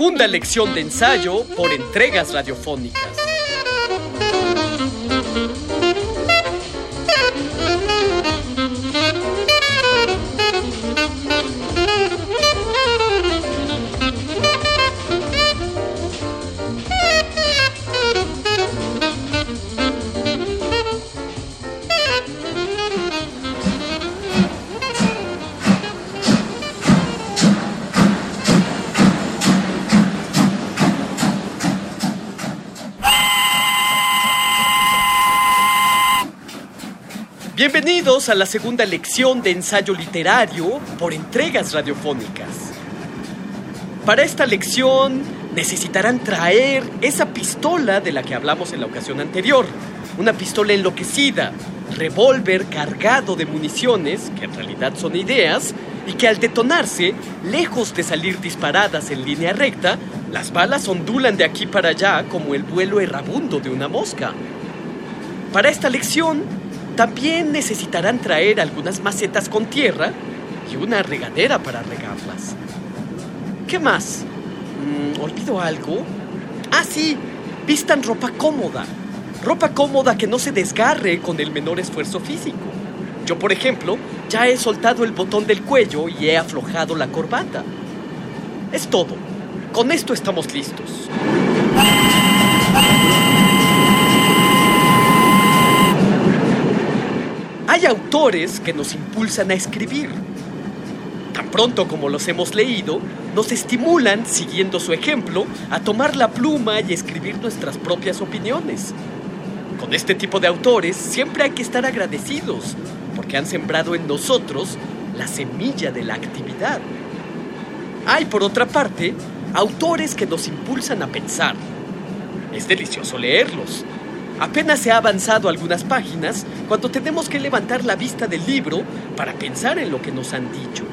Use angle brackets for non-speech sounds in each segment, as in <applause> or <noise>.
Segunda lección de ensayo por entregas radiofónicas. Bienvenidos a la segunda lección de ensayo literario por entregas radiofónicas. Para esta lección necesitarán traer esa pistola de la que hablamos en la ocasión anterior. Una pistola enloquecida, revólver cargado de municiones, que en realidad son ideas, y que al detonarse, lejos de salir disparadas en línea recta, las balas ondulan de aquí para allá como el vuelo errabundo de una mosca. Para esta lección también necesitarán traer algunas macetas con tierra y una regadera para regarlas. ¿Qué más? Mm, ¿Olvido algo? Ah, sí, vistan ropa cómoda. Ropa cómoda que no se desgarre con el menor esfuerzo físico. Yo, por ejemplo, ya he soltado el botón del cuello y he aflojado la corbata. Es todo. Con esto estamos listos. Hay autores que nos impulsan a escribir. Tan pronto como los hemos leído, nos estimulan, siguiendo su ejemplo, a tomar la pluma y escribir nuestras propias opiniones. Con este tipo de autores siempre hay que estar agradecidos, porque han sembrado en nosotros la semilla de la actividad. Hay, por otra parte, autores que nos impulsan a pensar. Es delicioso leerlos, Apenas se ha avanzado algunas páginas cuando tenemos que levantar la vista del libro para pensar en lo que nos han dicho.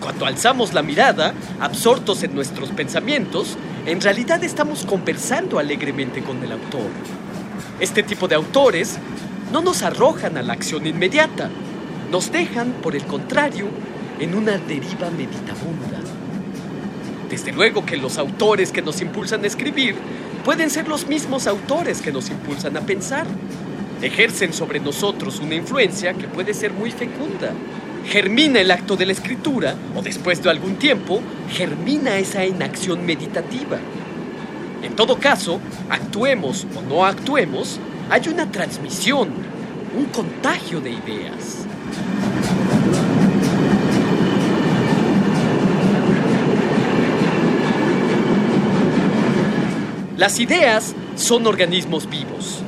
Cuando alzamos la mirada, absortos en nuestros pensamientos, en realidad estamos conversando alegremente con el autor. Este tipo de autores no nos arrojan a la acción inmediata, nos dejan, por el contrario, en una deriva meditabunda. Desde luego que los autores que nos impulsan a escribir pueden ser los mismos autores que nos impulsan a pensar. Ejercen sobre nosotros una influencia que puede ser muy fecunda. Germina el acto de la escritura o después de algún tiempo, germina esa inacción meditativa. En todo caso, actuemos o no actuemos, hay una transmisión, un contagio de ideas. Las ideas son organismos vivos.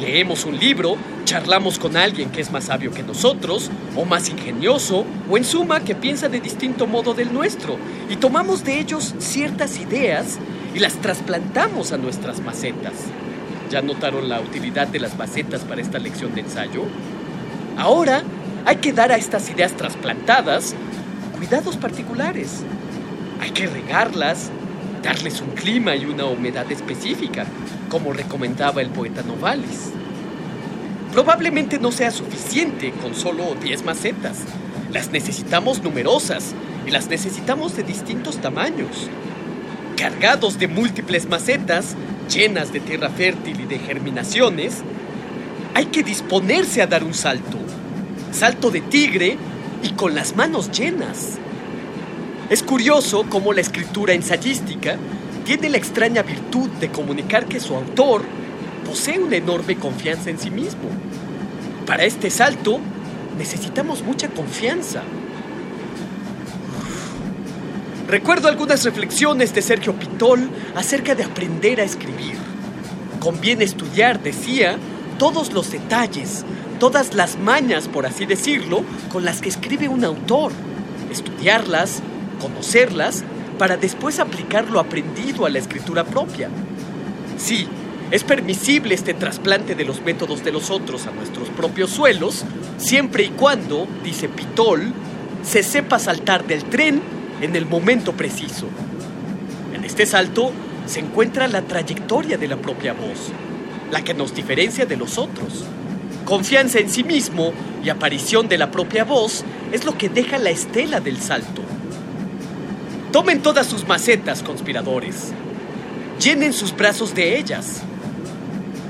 Leemos un libro, charlamos con alguien que es más sabio que nosotros, o más ingenioso, o en suma que piensa de distinto modo del nuestro, y tomamos de ellos ciertas ideas y las trasplantamos a nuestras macetas. ¿Ya notaron la utilidad de las macetas para esta lección de ensayo? Ahora hay que dar a estas ideas trasplantadas cuidados particulares. Hay que regarlas, darles un clima y una humedad específica, como recomendaba el poeta Novalis. Probablemente no sea suficiente con solo 10 macetas. Las necesitamos numerosas y las necesitamos de distintos tamaños. Cargados de múltiples macetas, llenas de tierra fértil y de germinaciones, hay que disponerse a dar un salto. Salto de tigre y con las manos llenas. Es curioso cómo la escritura ensayística tiene la extraña virtud de comunicar que su autor posee una enorme confianza en sí mismo. Para este salto necesitamos mucha confianza. Recuerdo algunas reflexiones de Sergio Pitol acerca de aprender a escribir. Conviene estudiar, decía, todos los detalles, todas las mañas, por así decirlo, con las que escribe un autor, estudiarlas, conocerlas, para después aplicar lo aprendido a la escritura propia. Sí, es permisible este trasplante de los métodos de los otros a nuestros propios suelos, siempre y cuando, dice Pitol, se sepa saltar del tren en el momento preciso. En este salto se encuentra la trayectoria de la propia voz, la que nos diferencia de los otros. Confianza en sí mismo y aparición de la propia voz es lo que deja la estela del salto. Tomen todas sus macetas, conspiradores. Llenen sus brazos de ellas.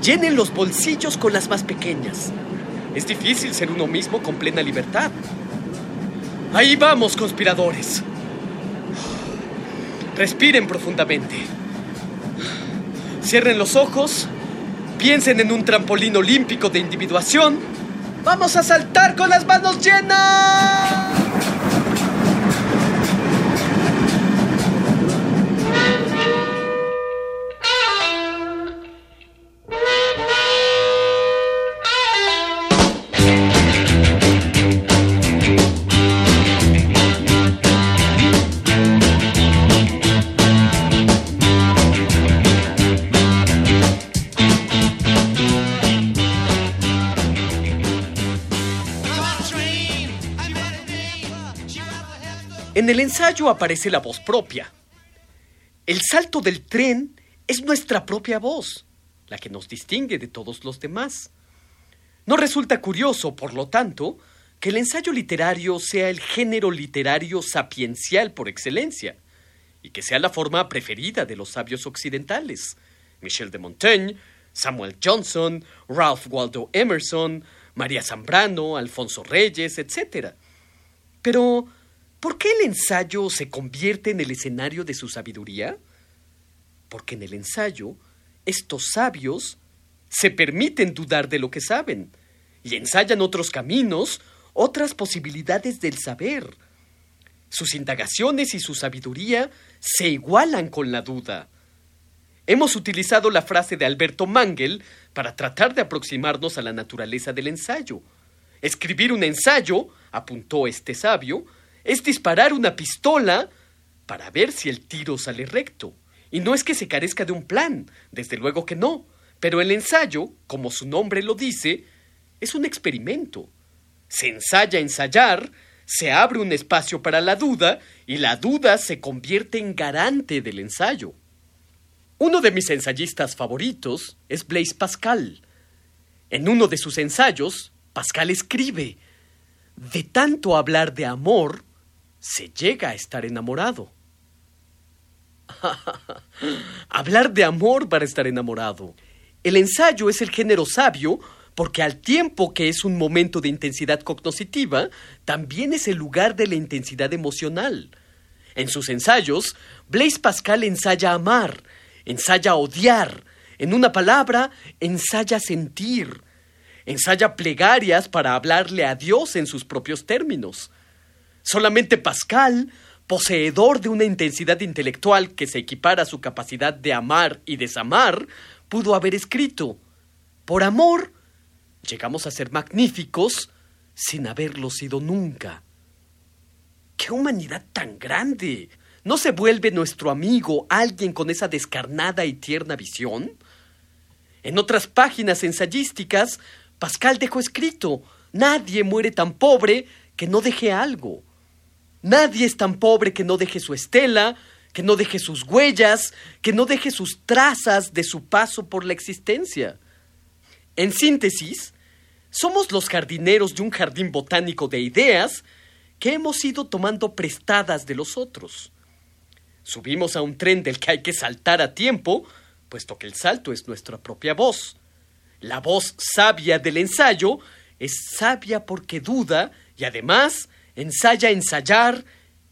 Llenen los bolsillos con las más pequeñas. Es difícil ser uno mismo con plena libertad. Ahí vamos, conspiradores. Respiren profundamente. Cierren los ojos. Piensen en un trampolín olímpico de individuación. ¡Vamos a saltar con las manos llenas! En el ensayo aparece la voz propia. El salto del tren es nuestra propia voz, la que nos distingue de todos los demás. No resulta curioso, por lo tanto, que el ensayo literario sea el género literario sapiencial por excelencia, y que sea la forma preferida de los sabios occidentales. Michel de Montaigne, Samuel Johnson, Ralph Waldo Emerson, María Zambrano, Alfonso Reyes, etc. Pero, ¿Por qué el ensayo se convierte en el escenario de su sabiduría? Porque en el ensayo, estos sabios se permiten dudar de lo que saben y ensayan otros caminos, otras posibilidades del saber. Sus indagaciones y su sabiduría se igualan con la duda. Hemos utilizado la frase de Alberto Mangel para tratar de aproximarnos a la naturaleza del ensayo. Escribir un ensayo, apuntó este sabio, es disparar una pistola para ver si el tiro sale recto. Y no es que se carezca de un plan, desde luego que no, pero el ensayo, como su nombre lo dice, es un experimento. Se ensaya ensayar, se abre un espacio para la duda y la duda se convierte en garante del ensayo. Uno de mis ensayistas favoritos es Blaise Pascal. En uno de sus ensayos, Pascal escribe, de tanto hablar de amor, se llega a estar enamorado. <laughs> Hablar de amor para estar enamorado. El ensayo es el género sabio porque al tiempo que es un momento de intensidad cognoscitiva, también es el lugar de la intensidad emocional. En sus ensayos, Blaise Pascal ensaya amar, ensaya odiar, en una palabra, ensaya sentir, ensaya plegarias para hablarle a Dios en sus propios términos. Solamente Pascal, poseedor de una intensidad intelectual que se equipara a su capacidad de amar y desamar, pudo haber escrito, por amor, llegamos a ser magníficos sin haberlo sido nunca. ¡Qué humanidad tan grande! ¿No se vuelve nuestro amigo alguien con esa descarnada y tierna visión? En otras páginas ensayísticas, Pascal dejó escrito, nadie muere tan pobre que no deje algo. Nadie es tan pobre que no deje su estela, que no deje sus huellas, que no deje sus trazas de su paso por la existencia. En síntesis, somos los jardineros de un jardín botánico de ideas que hemos ido tomando prestadas de los otros. Subimos a un tren del que hay que saltar a tiempo, puesto que el salto es nuestra propia voz. La voz sabia del ensayo es sabia porque duda y además ensaya ensayar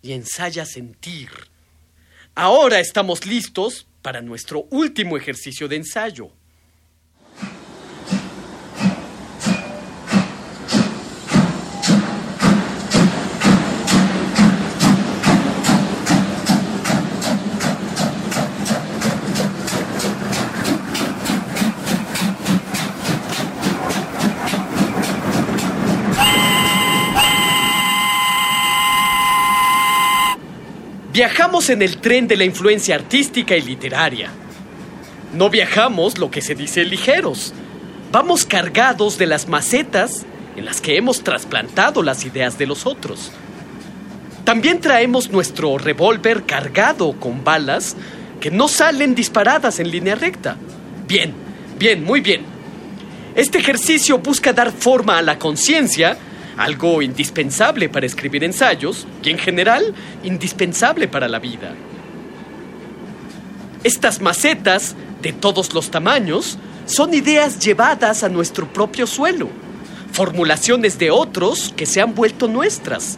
y ensaya sentir. Ahora estamos listos para nuestro último ejercicio de ensayo. Viajamos en el tren de la influencia artística y literaria. No viajamos lo que se dice ligeros. Vamos cargados de las macetas en las que hemos trasplantado las ideas de los otros. También traemos nuestro revólver cargado con balas que no salen disparadas en línea recta. Bien, bien, muy bien. Este ejercicio busca dar forma a la conciencia, algo indispensable para escribir ensayos y en general indispensable para la vida. Estas macetas, de todos los tamaños, son ideas llevadas a nuestro propio suelo, formulaciones de otros que se han vuelto nuestras.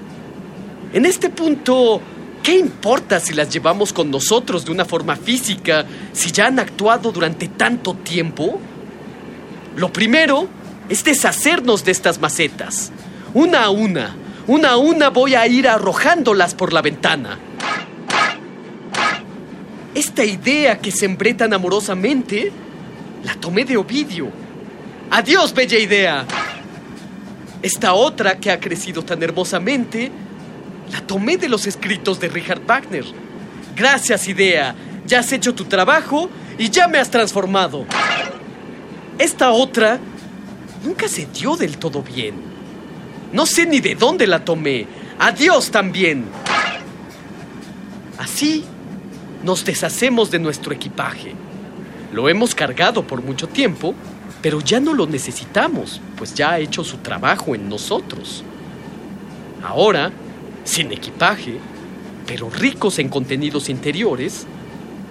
En este punto, ¿qué importa si las llevamos con nosotros de una forma física, si ya han actuado durante tanto tiempo? Lo primero es deshacernos de estas macetas. Una a una, una a una voy a ir arrojándolas por la ventana. Esta idea que sembré tan amorosamente, la tomé de Ovidio. Adiós, bella idea. Esta otra que ha crecido tan hermosamente, la tomé de los escritos de Richard Wagner. Gracias, idea. Ya has hecho tu trabajo y ya me has transformado. Esta otra nunca se dio del todo bien. No sé ni de dónde la tomé. Adiós también. Así nos deshacemos de nuestro equipaje. Lo hemos cargado por mucho tiempo, pero ya no lo necesitamos, pues ya ha hecho su trabajo en nosotros. Ahora, sin equipaje, pero ricos en contenidos interiores,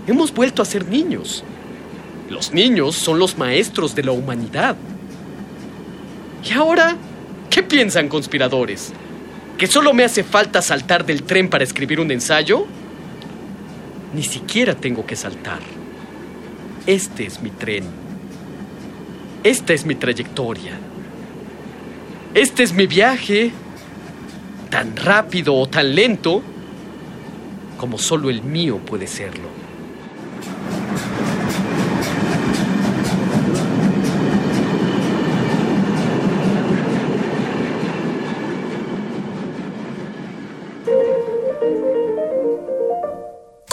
hemos vuelto a ser niños. Los niños son los maestros de la humanidad. ¿Y ahora qué piensan conspiradores? ¿Que solo me hace falta saltar del tren para escribir un ensayo? Ni siquiera tengo que saltar. Este es mi tren. Esta es mi trayectoria. Este es mi viaje, tan rápido o tan lento como solo el mío puede serlo.